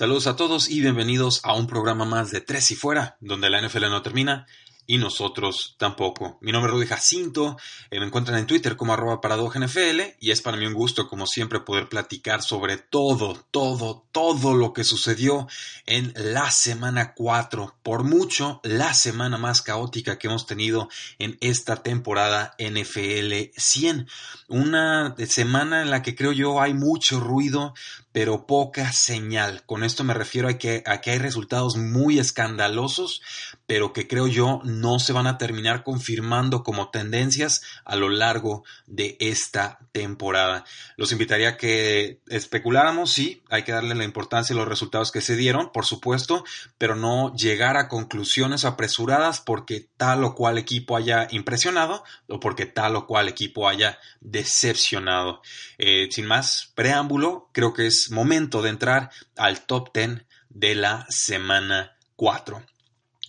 Saludos a todos y bienvenidos a un programa más de Tres y Fuera, donde la NFL no termina y nosotros tampoco. Mi nombre es Rudy Jacinto, eh, me encuentran en Twitter como arroba NFL y es para mí un gusto, como siempre, poder platicar sobre todo, todo, todo lo que sucedió en la semana 4, por mucho la semana más caótica que hemos tenido en esta temporada NFL 100. Una semana en la que creo yo hay mucho ruido, pero poca señal. Con esto me refiero a que, a que hay resultados muy escandalosos, pero que creo yo no se van a terminar confirmando como tendencias a lo largo de esta temporada. Los invitaría a que especuláramos, sí, hay que darle la importancia a los resultados que se dieron, por supuesto, pero no llegar a conclusiones apresuradas porque tal o cual equipo haya impresionado o porque tal o cual equipo haya decepcionado. Eh, sin más preámbulo, creo que es momento de entrar al top 10 de la semana 4.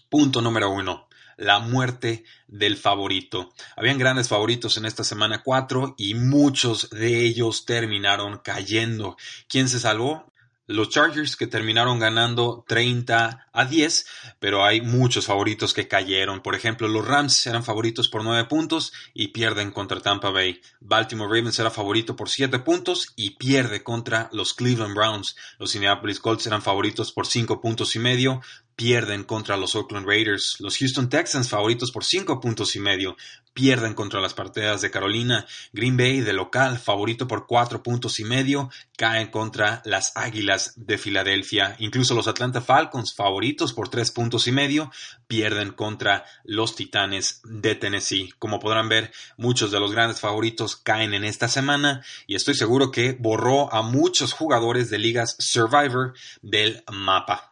Punto número 1 la muerte del favorito. Habían grandes favoritos en esta semana 4 y muchos de ellos terminaron cayendo. ¿Quién se salvó? Los Chargers que terminaron ganando 30 a 10, pero hay muchos favoritos que cayeron. Por ejemplo, los Rams eran favoritos por 9 puntos y pierden contra Tampa Bay. Baltimore Ravens era favorito por 7 puntos y pierde contra los Cleveland Browns. Los Indianapolis Colts eran favoritos por 5 puntos y medio pierden contra los Oakland Raiders. Los Houston Texans, favoritos por 5 puntos y medio, pierden contra las partidas de Carolina. Green Bay, de local, favorito por 4 puntos y medio, caen contra las Águilas de Filadelfia. Incluso los Atlanta Falcons, favoritos por 3 puntos y medio, pierden contra los Titanes de Tennessee. Como podrán ver, muchos de los grandes favoritos caen en esta semana y estoy seguro que borró a muchos jugadores de ligas Survivor del mapa.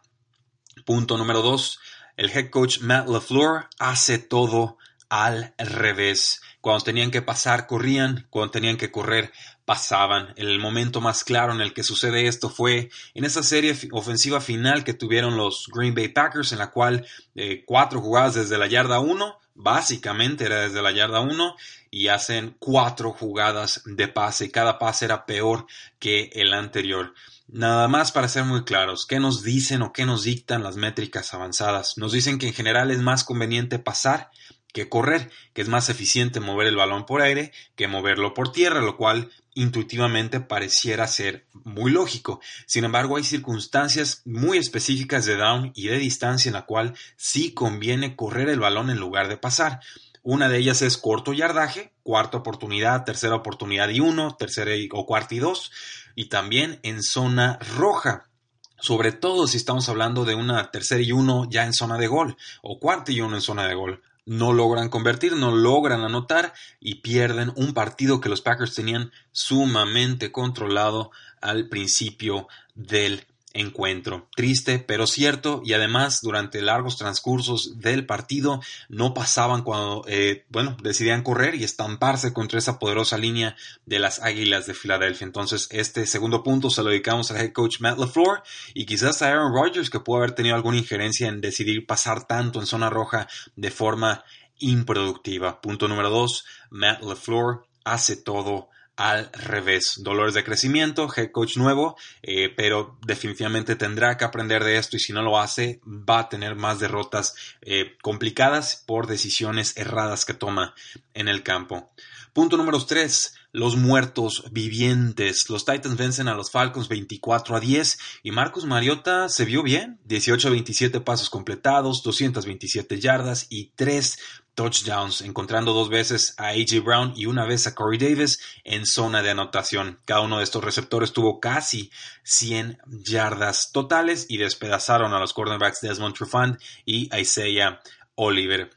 Punto número dos, el head coach Matt LaFleur hace todo al revés. Cuando tenían que pasar, corrían, cuando tenían que correr, pasaban. El momento más claro en el que sucede esto fue en esa serie ofensiva final que tuvieron los Green Bay Packers, en la cual eh, cuatro jugadas desde la yarda 1, básicamente era desde la yarda 1, y hacen cuatro jugadas de pase. Cada pase era peor que el anterior. Nada más para ser muy claros, ¿qué nos dicen o qué nos dictan las métricas avanzadas? Nos dicen que en general es más conveniente pasar que correr, que es más eficiente mover el balón por aire que moverlo por tierra, lo cual intuitivamente pareciera ser muy lógico. Sin embargo, hay circunstancias muy específicas de down y de distancia en la cual sí conviene correr el balón en lugar de pasar. Una de ellas es corto yardaje, cuarta oportunidad, tercera oportunidad y uno, tercera o cuarta y dos, y también en zona roja. Sobre todo si estamos hablando de una tercera y uno ya en zona de gol, o cuarta y uno en zona de gol. No logran convertir, no logran anotar y pierden un partido que los Packers tenían sumamente controlado al principio del encuentro. Triste, pero cierto, y además durante largos transcursos del partido no pasaban cuando, eh, bueno, decidían correr y estamparse contra esa poderosa línea de las Águilas de Filadelfia. Entonces, este segundo punto se lo dedicamos al head coach Matt LaFleur y quizás a Aaron Rodgers, que pudo haber tenido alguna injerencia en decidir pasar tanto en zona roja de forma improductiva. Punto número dos, Matt LaFleur hace todo al revés. Dolores de crecimiento, head coach nuevo, eh, pero definitivamente tendrá que aprender de esto y si no lo hace va a tener más derrotas eh, complicadas por decisiones erradas que toma en el campo. Punto número 3. Los muertos vivientes. Los Titans vencen a los Falcons 24 a 10 y Marcus Mariota se vio bien. 18 a 27 pasos completados, 227 yardas y 3 touchdowns, encontrando dos veces a AJ Brown y una vez a Corey Davis en zona de anotación. Cada uno de estos receptores tuvo casi 100 yardas totales y despedazaron a los cornerbacks Desmond Trufant y Isaiah Oliver.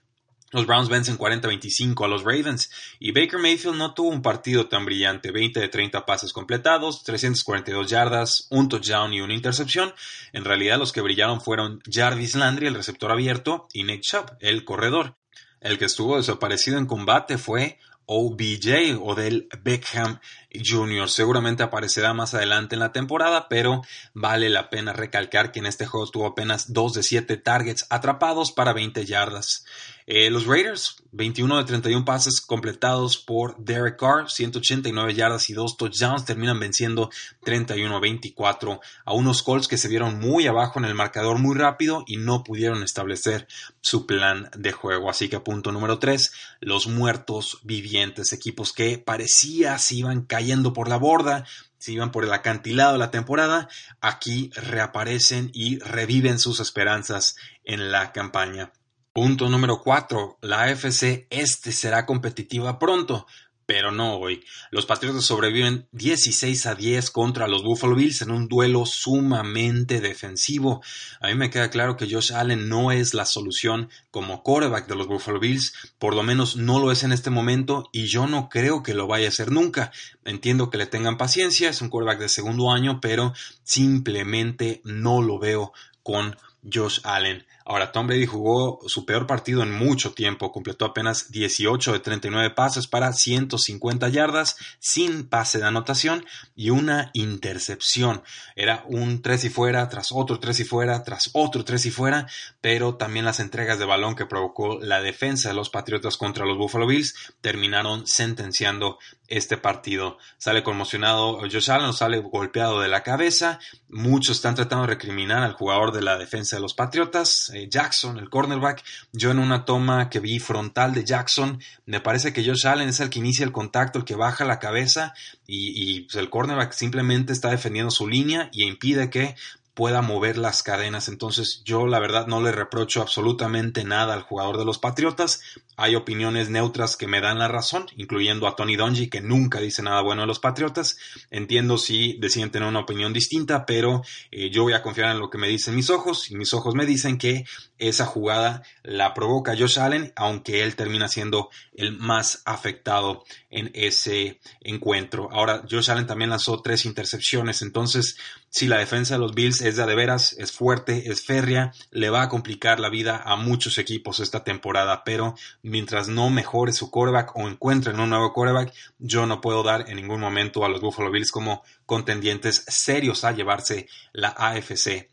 Los Browns vencen 40-25 a los Ravens y Baker Mayfield no tuvo un partido tan brillante, 20 de 30 pases completados, 342 yardas, un touchdown y una intercepción. En realidad los que brillaron fueron Jarvis Landry, el receptor abierto, y Nick Chubb, el corredor. El que estuvo desaparecido en combate fue OBJ o del Beckham Jr. Seguramente aparecerá más adelante en la temporada, pero vale la pena recalcar que en este juego tuvo apenas 2 de 7 targets atrapados para 20 yardas. Eh, los Raiders, 21 de 31 pases completados por Derek Carr, 189 yardas y 2 touchdowns, terminan venciendo 31-24 a unos Colts que se vieron muy abajo en el marcador muy rápido y no pudieron establecer su plan de juego. Así que punto número 3, los muertos vivientes, equipos que parecía se iban cayendo por la borda, se iban por el acantilado de la temporada, aquí reaparecen y reviven sus esperanzas en la campaña. Punto número 4. La AFC este será competitiva pronto, pero no hoy. Los Patriotas sobreviven 16 a 10 contra los Buffalo Bills en un duelo sumamente defensivo. A mí me queda claro que Josh Allen no es la solución como quarterback de los Buffalo Bills, por lo menos no lo es en este momento y yo no creo que lo vaya a ser nunca. Entiendo que le tengan paciencia, es un quarterback de segundo año, pero simplemente no lo veo con Josh Allen. Ahora, Tom Brady jugó su peor partido en mucho tiempo, completó apenas 18 de 39 pases para 150 yardas, sin pase de anotación y una intercepción. Era un 3 y fuera, tras otro 3 y fuera, tras otro 3 y fuera, pero también las entregas de balón que provocó la defensa de los Patriotas contra los Buffalo Bills terminaron sentenciando este partido. Sale conmocionado Josh Allen, sale golpeado de la cabeza. Muchos están tratando de recriminar al jugador de la defensa de los Patriotas, eh, Jackson, el cornerback. Yo en una toma que vi frontal de Jackson, me parece que Josh Allen es el que inicia el contacto, el que baja la cabeza y, pues, el cornerback simplemente está defendiendo su línea y impide que pueda mover las cadenas. Entonces yo la verdad no le reprocho absolutamente nada al jugador de los Patriotas. Hay opiniones neutras que me dan la razón, incluyendo a Tony Dungy, que nunca dice nada bueno de los Patriotas. Entiendo si deciden tener una opinión distinta, pero eh, yo voy a confiar en lo que me dicen mis ojos y mis ojos me dicen que esa jugada la provoca Josh Allen, aunque él termina siendo el más afectado en ese encuentro. Ahora, Josh Allen también lanzó tres intercepciones, entonces si la defensa de los Bills es de, veras, es fuerte, es férrea, le va a complicar la vida a muchos equipos esta temporada, pero mientras no mejore su quarterback o encuentren un nuevo quarterback, yo no puedo dar en ningún momento a los Buffalo Bills como contendientes serios a llevarse la AFC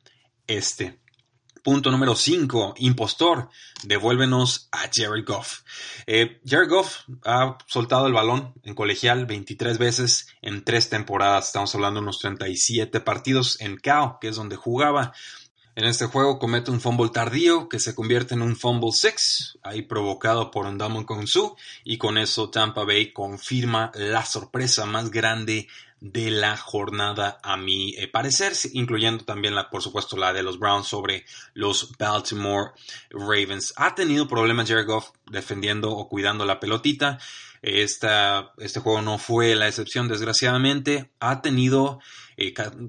este. Punto número 5, impostor. Devuélvenos a Jared Goff. Eh, Jared Goff ha soltado el balón en colegial 23 veces en tres temporadas. Estamos hablando de unos 37 partidos en Cal, que es donde jugaba. En este juego comete un fumble tardío que se convierte en un fumble six, ahí provocado por Ndamon Konsu, y con eso Tampa Bay confirma la sorpresa más grande de la jornada a mi eh, parecer, incluyendo también la, por supuesto, la de los Browns sobre los Baltimore Ravens. Ha tenido problemas Jared Goff defendiendo o cuidando la pelotita. Este juego no fue la excepción, desgraciadamente. Ha tenido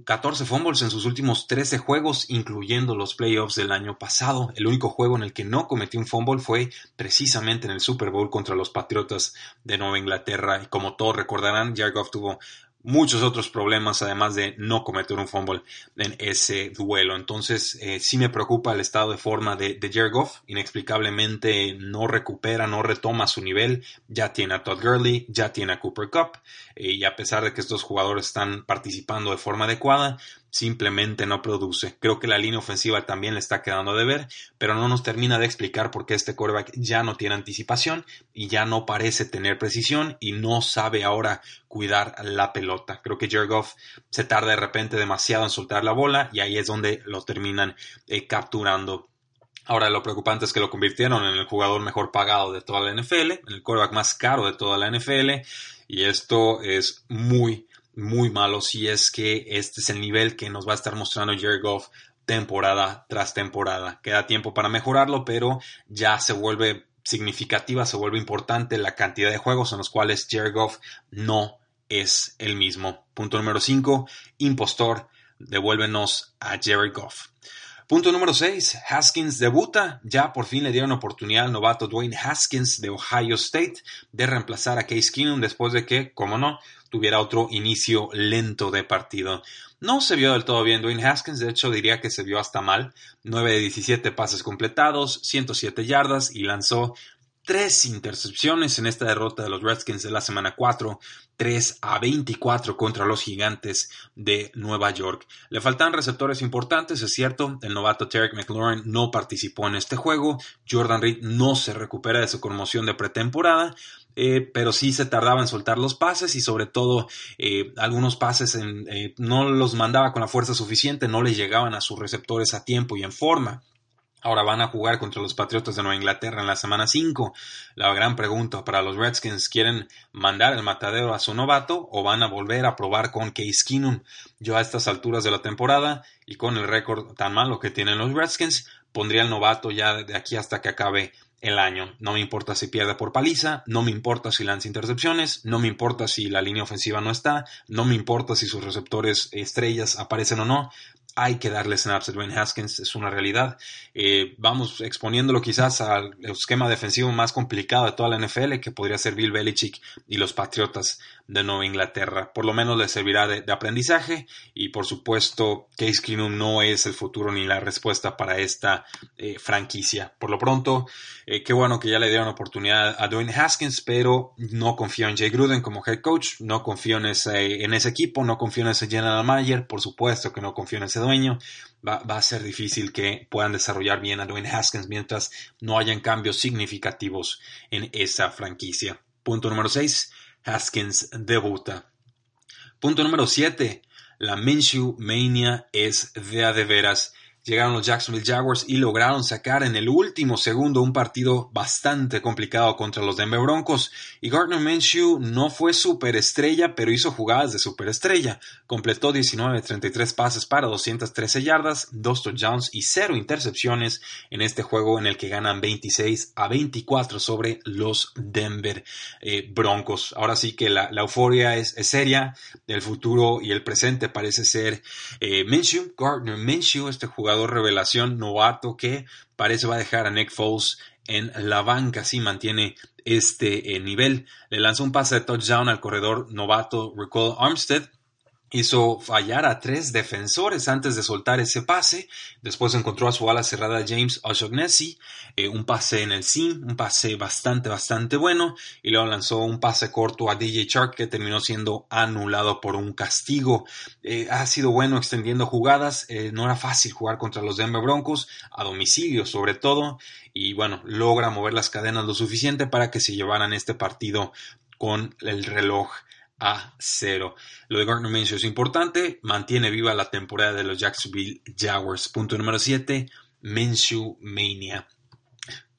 14 eh, fumbles en sus últimos 13 juegos, incluyendo los playoffs del año pasado. El único juego en el que no cometió un fumble fue precisamente en el Super Bowl contra los Patriotas de Nueva Inglaterra. Y como todos recordarán, Jared tuvo muchos otros problemas, además de no cometer un fumble en ese duelo. Entonces, eh, sí me preocupa el estado de forma de, de Goff. Inexplicablemente no recupera, no retoma su nivel. Ya tiene a Todd Gurley, ya tiene a Cooper Cup. Eh, y a pesar de que estos jugadores están participando de forma adecuada, simplemente no produce. Creo que la línea ofensiva también le está quedando de ver, pero no nos termina de explicar por qué este quarterback ya no tiene anticipación y ya no parece tener precisión y no sabe ahora cuidar la pelota. Creo que Jared se tarda de repente demasiado en soltar la bola y ahí es donde lo terminan eh, capturando. Ahora lo preocupante es que lo convirtieron en el jugador mejor pagado de toda la NFL, en el quarterback más caro de toda la NFL y esto es muy muy malo si es que este es el nivel que nos va a estar mostrando Jared Goff temporada tras temporada. Queda tiempo para mejorarlo, pero ya se vuelve significativa, se vuelve importante la cantidad de juegos en los cuales Jared Goff no es el mismo. Punto número 5, impostor, devuélvenos a Jared Goff. Punto número 6. Haskins debuta. Ya por fin le dieron oportunidad al novato Dwayne Haskins de Ohio State de reemplazar a Case Keenum después de que, como no, tuviera otro inicio lento de partido. No se vio del todo bien Dwayne Haskins, de hecho diría que se vio hasta mal. 9 de 17 pases completados, 107 yardas y lanzó tres intercepciones en esta derrota de los Redskins de la semana 4, 3 a 24 contra los gigantes de Nueva York. Le faltan receptores importantes, es cierto, el novato Tarek McLaurin no participó en este juego, Jordan Reed no se recupera de su conmoción de pretemporada, eh, pero sí se tardaba en soltar los pases y sobre todo eh, algunos pases eh, no los mandaba con la fuerza suficiente, no le llegaban a sus receptores a tiempo y en forma. Ahora van a jugar contra los Patriotas de Nueva Inglaterra en la semana 5. La gran pregunta para los Redskins, ¿quieren mandar el matadero a su novato o van a volver a probar con Case Keenum? Yo a estas alturas de la temporada y con el récord tan malo que tienen los Redskins, pondría el novato ya de aquí hasta que acabe el año. No me importa si pierde por paliza, no me importa si lanza intercepciones, no me importa si la línea ofensiva no está, no me importa si sus receptores estrellas aparecen o no hay que darle snaps a Dwayne Haskins, es una realidad. Eh, vamos exponiéndolo quizás al esquema defensivo más complicado de toda la NFL, que podría ser Bill Belichick y los Patriotas de Nueva Inglaterra. Por lo menos le servirá de, aprendizaje y por supuesto Case Keenum no es el futuro ni la respuesta para esta eh, franquicia. Por lo pronto, eh, qué bueno que ya le dieron oportunidad a Dwayne Haskins, pero no confío en Jay Gruden como head coach, no confío en ese, en ese equipo, no confío en ese general manager, por supuesto que no confío en ese dueño. Va, va, a ser difícil que puedan desarrollar bien a Dwayne Haskins mientras no hayan cambios significativos en esa franquicia. Punto número 6. Haskins debuta. Punto número 7. La Minshew Mania es de a de veras llegaron los Jacksonville Jaguars y lograron sacar en el último segundo un partido bastante complicado contra los Denver Broncos. Y Gardner Minshew no fue superestrella, pero hizo jugadas de superestrella. Completó 19 33 pases para 213 yardas, 2 touchdowns y 0 intercepciones en este juego en el que ganan 26 a 24 sobre los Denver eh, Broncos. Ahora sí que la, euforia es, seria, el futuro y el presente parece ser eh, Minshew, Gardner Minshew, este jugador revelación novato que parece va a dejar a Nick Foles en la banca si mantiene este eh, nivel. Le lanzó un pase de touchdown al corredor novato Recall Armstead hizo fallar a tres defensores antes de soltar ese pase. Después encontró a su ala cerrada James O'Shaughnessy, eh, un pase en el sim, un pase bastante, bastante bueno. Y luego lanzó un pase corto a DJ Shark que terminó siendo anulado por un castigo. Eh, ha sido bueno extendiendo jugadas. Eh, no era fácil jugar contra los Denver Broncos, a domicilio sobre todo. Y bueno, logra mover las cadenas lo suficiente para que se llevaran este partido con el reloj a 0. Lo de Gardner Minshew es importante, mantiene viva la temporada de los Jacksonville Jaguars. Punto número 7, Minshew Mania.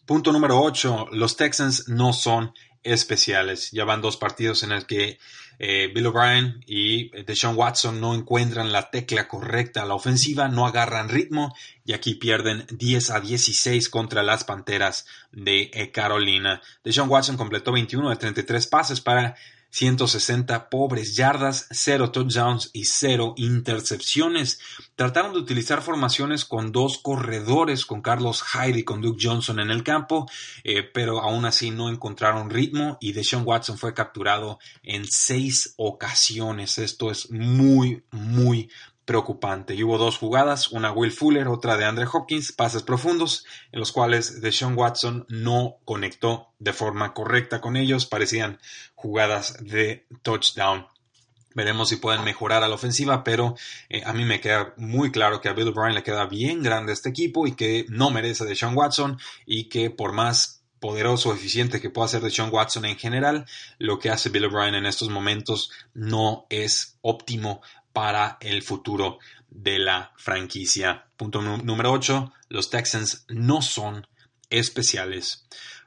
Punto número 8, los Texans no son especiales. Ya van dos partidos en el que eh, Bill O'Brien y Deshaun Watson no encuentran la tecla correcta a la ofensiva, no agarran ritmo y aquí pierden 10 a 16 contra las Panteras de eh, Carolina. Deshaun Watson completó 21 de 33 pases para 160 pobres yardas, 0 touchdowns y 0 intercepciones. Trataron de utilizar formaciones con dos corredores, con Carlos Hyde y con Duke Johnson en el campo, eh, pero aún así no encontraron ritmo y Deshaun Watson fue capturado en seis ocasiones. Esto es muy, muy preocupante. Y hubo dos jugadas, una Will Fuller, otra de Andre Hopkins, pases profundos, en los cuales Deshaun Watson no conectó de forma correcta con ellos, parecían jugadas de touchdown. Veremos si pueden mejorar a la ofensiva, pero eh, a mí me queda muy claro que a Bill O'Brien le queda bien grande este equipo y que no merece de Sean Watson y que por más poderoso eficiente que pueda ser de Sean Watson en general, lo que hace Bill O'Brien en estos momentos no es óptimo para el futuro de la franquicia. Punto número 8. Los Texans no son especiales.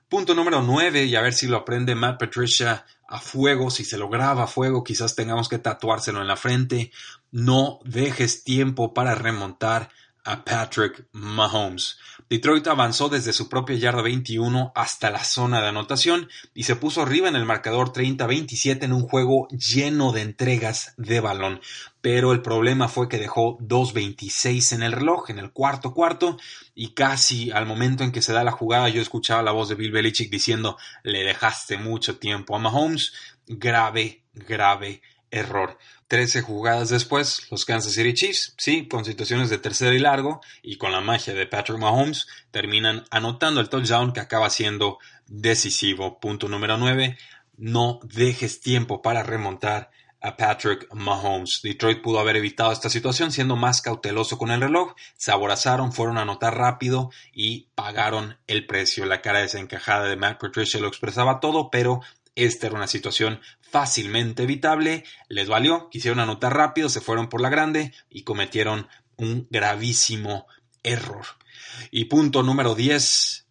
Punto número 9, y a ver si lo aprende Matt Patricia a fuego, si se lo graba a fuego, quizás tengamos que tatuárselo en la frente. No dejes tiempo para remontar a Patrick Mahomes. Detroit avanzó desde su propia yarda 21 hasta la zona de anotación y se puso arriba en el marcador 30-27 en un juego lleno de entregas de balón. Pero el problema fue que dejó 2.26 en el reloj, en el cuarto cuarto, y casi al momento en que se da la jugada yo escuchaba la voz de Bill Belichick diciendo le dejaste mucho tiempo a Mahomes. Grave, grave error. 13 jugadas después, los Kansas City Chiefs, sí, con situaciones de tercero y largo y con la magia de Patrick Mahomes, terminan anotando el touchdown que acaba siendo decisivo. Punto número 9, no dejes tiempo para remontar a Patrick Mahomes. Detroit pudo haber evitado esta situación siendo más cauteloso con el reloj, se aborazaron, fueron a anotar rápido y pagaron el precio. La cara desencajada de Matt Patricia lo expresaba todo, pero esta era una situación fácilmente evitable, les valió, quisieron anotar rápido, se fueron por la grande y cometieron un gravísimo error. Y punto número 10,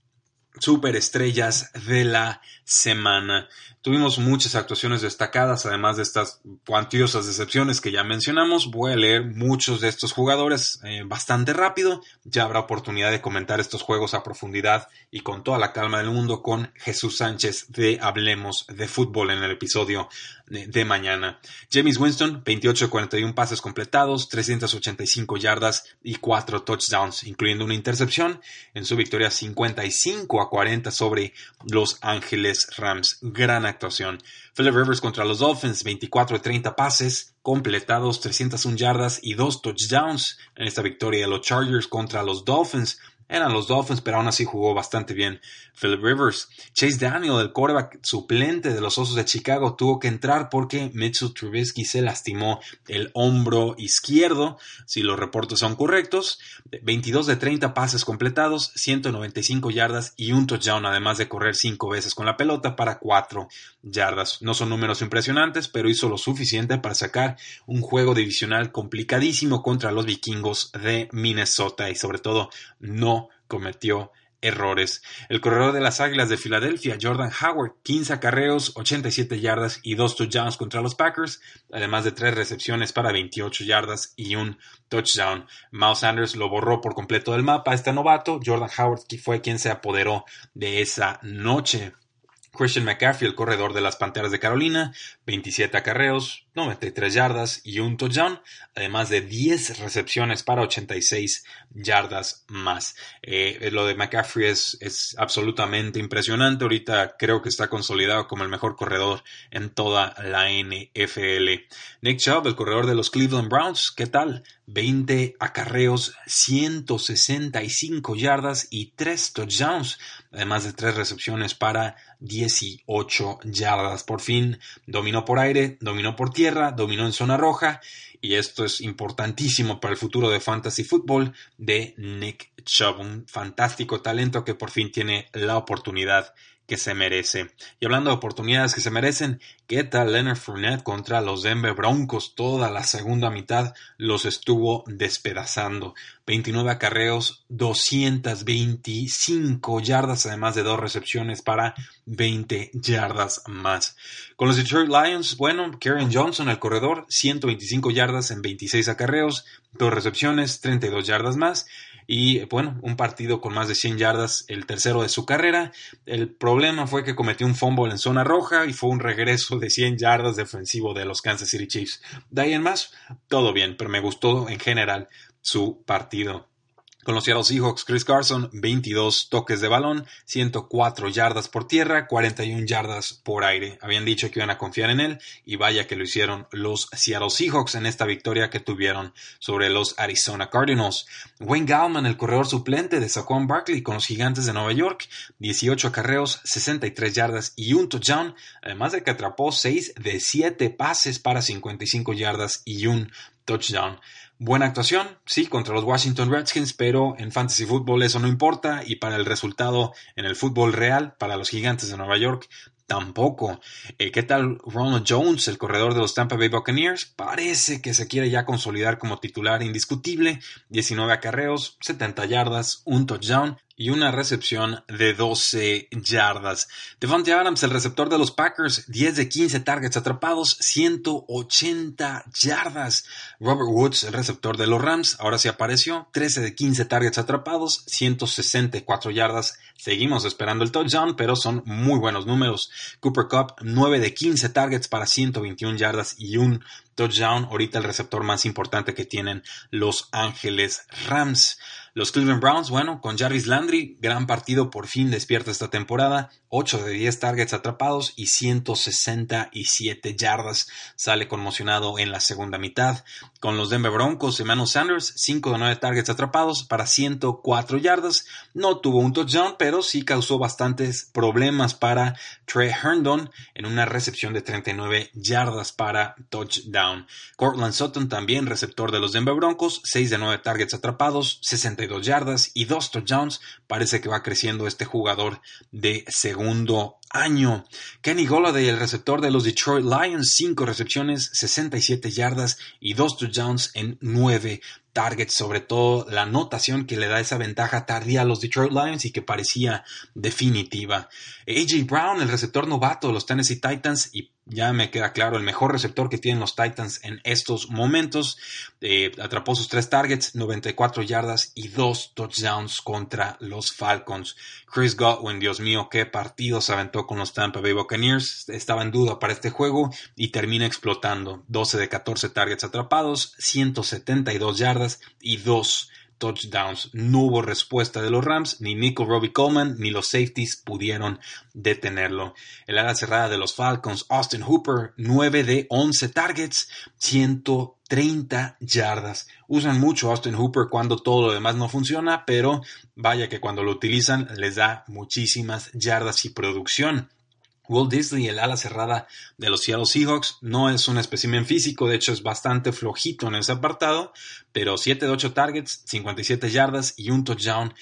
superestrellas de la semana. Tuvimos muchas actuaciones destacadas, además de estas cuantiosas decepciones que ya mencionamos. Voy a leer muchos de estos jugadores eh, bastante rápido. Ya habrá oportunidad de comentar estos juegos a profundidad y con toda la calma del mundo con Jesús Sánchez de Hablemos de Fútbol en el episodio de, mañana. James Winston, 28 41 pases completados, 385 yardas y 4 touchdowns, incluyendo una intercepción en su victoria 55 a 40 sobre Los Ángeles Rams. Gran actuación. Philip Rivers contra los Dolphins, 24 de 30 pases completados, 301 yardas y 2 touchdowns en esta victoria de los Chargers contra los Dolphins. Eran los Dolphins, pero aún así jugó bastante bien Philip Rivers. Chase Daniel, el quarterback suplente de los Osos de Chicago, tuvo que entrar porque Mitchell Trubisky se lastimó el hombro izquierdo, si los reportes son correctos. 22 de 30 pases completados, 195 yardas y un touchdown, además de correr 5 veces con la pelota para 4 yardas. No son números impresionantes, pero hizo lo suficiente para sacar un juego divisional complicadísimo contra los vikingos de Minnesota y sobre todo no cometió errores. El corredor de las Águilas de Filadelfia, Jordan Howard, 15 acarreos, 87 yardas y 2 touchdowns contra los Packers, además de 3 recepciones para 28 yardas y un touchdown. Miles Sanders lo borró por completo del mapa este novato. Jordan Howard fue quien se apoderó de esa noche. Christian McCaffrey, el corredor de las Panteras de Carolina, 27 acarreos, 93 yardas y un touchdown, además de 10 recepciones para 86 yardas más. Eh, lo de McCaffrey es, es, absolutamente impresionante. Ahorita creo que está consolidado como el mejor corredor en toda la NFL. Nick Chubb, el corredor de los Cleveland Browns, ¿qué tal? 20 acarreos, 165 yardas y 3 touchdowns, además de 3 recepciones para 18 yardas. Por fin dominó por aire, dominó por tierra, dominó en zona roja y esto es importantísimo para el futuro de fantasy football de Nick Chubb, un fantástico talento que por fin tiene la oportunidad que se merece. Y hablando de oportunidades que se merecen, ¿qué tal Leonard Fournette contra los Denver Broncos? Toda la segunda mitad los estuvo despedazando. 29 acarreos, 225 yardas, además de dos recepciones para 20 yardas más. Con los Detroit Lions, bueno, Karen Johnson, el corredor, 125 yardas en 26 acarreos, dos recepciones, 32 yardas más y bueno, un partido con más de 100 yardas, el tercero de su carrera. El problema fue que cometió un fumble en zona roja y fue un regreso de 100 yardas defensivo de los Kansas City Chiefs. De ahí en más, todo bien, pero me gustó en general su partido. Con los Seattle Seahawks, Chris Carson, 22 toques de balón, 104 yardas por tierra, 41 yardas por aire. Habían dicho que iban a confiar en él y vaya que lo hicieron los Seattle Seahawks en esta victoria que tuvieron sobre los Arizona Cardinals. Wayne Gallman, el corredor suplente de Saquon Barkley con los Gigantes de Nueva York, 18 acarreos, 63 yardas y un touchdown, además de que atrapó 6 de 7 pases para 55 yardas y un touchdown. Buena actuación, sí, contra los Washington Redskins, pero en fantasy fútbol eso no importa y para el resultado en el fútbol real, para los gigantes de Nueva York, tampoco. Eh, ¿Qué tal Ronald Jones, el corredor de los Tampa Bay Buccaneers? Parece que se quiere ya consolidar como titular indiscutible. 19 acarreos, 70 yardas, un touchdown, y una recepción de 12 yardas. Devante Adams, el receptor de los Packers, 10 de 15 targets atrapados, 180 yardas. Robert Woods, el receptor de los Rams, ahora sí apareció, 13 de 15 targets atrapados, 164 yardas. Seguimos esperando el touchdown, pero son muy buenos números. Cooper Cup, 9 de 15 targets para 121 yardas y un touchdown. Ahorita el receptor más importante que tienen los Ángeles Rams. Los Cleveland Browns, bueno, con Jarvis Landry, gran partido por fin despierta esta temporada. 8 de 10 targets atrapados y 167 yardas. Sale conmocionado en la segunda mitad. Con los Denver Broncos, Emmanuel Sanders, 5 de 9 targets atrapados para 104 yardas. No tuvo un touchdown, pero sí causó bastantes problemas para Trey Herndon en una recepción de 39 yardas para touchdown. Cortland Sutton también, receptor de los Denver Broncos, 6 de 9 targets atrapados, 62 yardas y 2 touchdowns. Parece que va creciendo este jugador de segundo año. Kenny Golladay, el receptor de los Detroit Lions, 5 recepciones, 67 yardas y 2 touchdowns en 9 targets, sobre todo la anotación que le da esa ventaja tardía a los Detroit Lions y que parecía definitiva. AJ Brown, el receptor novato de los Tennessee Titans y ya me queda claro, el mejor receptor que tienen los Titans en estos momentos. Eh, atrapó sus tres targets, 94 yardas y dos touchdowns contra los Falcons. Chris Godwin, Dios mío, qué partido se aventó con los Tampa Bay Buccaneers. Estaba en duda para este juego y termina explotando. 12 de 14 targets atrapados, 172 yardas y dos touchdowns. No hubo respuesta de los Rams, ni Nico Robbie Coleman ni los safeties pudieron detenerlo. El ala cerrada de los Falcons, Austin Hooper, 9 de 11 targets, 130 yardas. Usan mucho Austin Hooper cuando todo lo demás no funciona, pero vaya que cuando lo utilizan les da muchísimas yardas y producción. Will Disley, el ala cerrada de los Seattle Seahawks, no es un espécimen físico, de hecho es bastante flojito en ese apartado, pero 7 de 8 targets, 57 yardas y un touchdown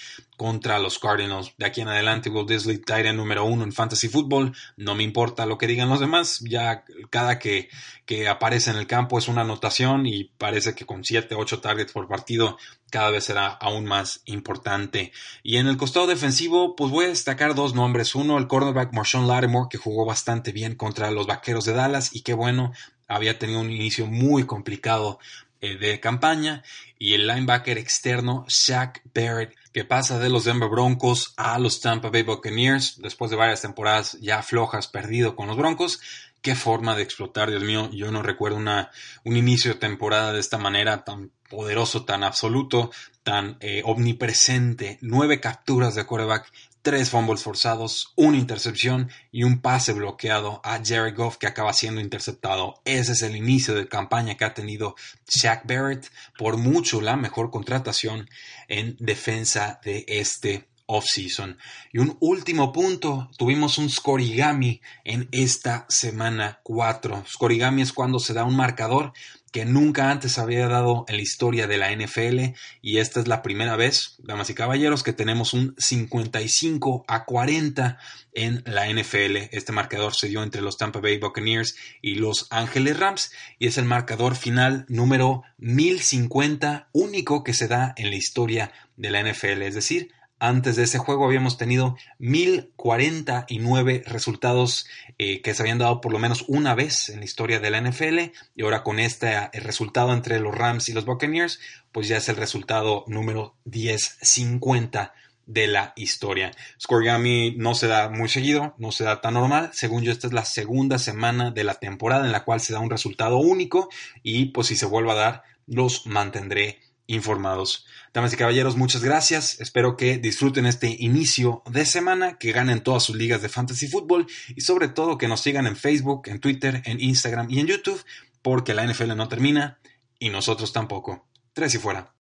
contra los Cardinals. De aquí en adelante, Will Disley, Tyrant número uno en Fantasy Football. No me importa lo que digan los demás, ya cada que, que aparece en el campo es una anotación y parece que con 7 8 targets por partido cada vez será aún más importante. Y en el costado defensivo, pues voy a destacar dos nombres. Uno, el cornerback Marshawn Lattimore, que jugó bastante bien contra los Vaqueros de Dallas y qué bueno, había tenido un inicio muy complicado de campaña. Y el linebacker externo, Shaq Barrett, que pasa de los Denver Broncos a los Tampa Bay Buccaneers después de varias temporadas ya flojas perdido con los Broncos qué forma de explotar, Dios mío. Yo no recuerdo una, un inicio de temporada de esta manera tan poderoso, tan absoluto, tan eh, omnipresente. Nueve capturas de quarterback, tres fumbles forzados, una intercepción y un pase bloqueado a Jerry Goff que acaba siendo interceptado. Ese es el inicio de campaña que ha tenido Shaq Barrett, por mucho la mejor contratación en defensa de este off-season. Y un último punto, tuvimos un scorigami en esta semana 4. Scorigami es cuando se da un marcador que nunca antes había dado en la historia de la NFL y esta es la primera vez, damas y caballeros, que tenemos un 55 a 40 en la NFL. Este marcador se dio entre los Tampa Bay Buccaneers y los Ángeles Rams y es el marcador final número 1050 único que se da en la historia de la NFL, es decir, antes de ese juego habíamos tenido 1049 resultados eh, que se habían dado por lo menos una vez en la historia de la NFL y ahora con este eh, resultado entre los Rams y los Buccaneers, pues ya es el resultado número 1050 de la historia. Scorigami no se da muy seguido, no se da tan normal. Según yo, esta es la segunda semana de la temporada en la cual se da un resultado único y pues si se vuelve a dar, los mantendré informados. Damas y caballeros, muchas gracias. Espero que disfruten este inicio de semana, que ganen todas sus ligas de fantasy fútbol y sobre todo que nos sigan en Facebook, en Twitter, en Instagram y en YouTube, porque la NFL no termina y nosotros tampoco. Tres y fuera.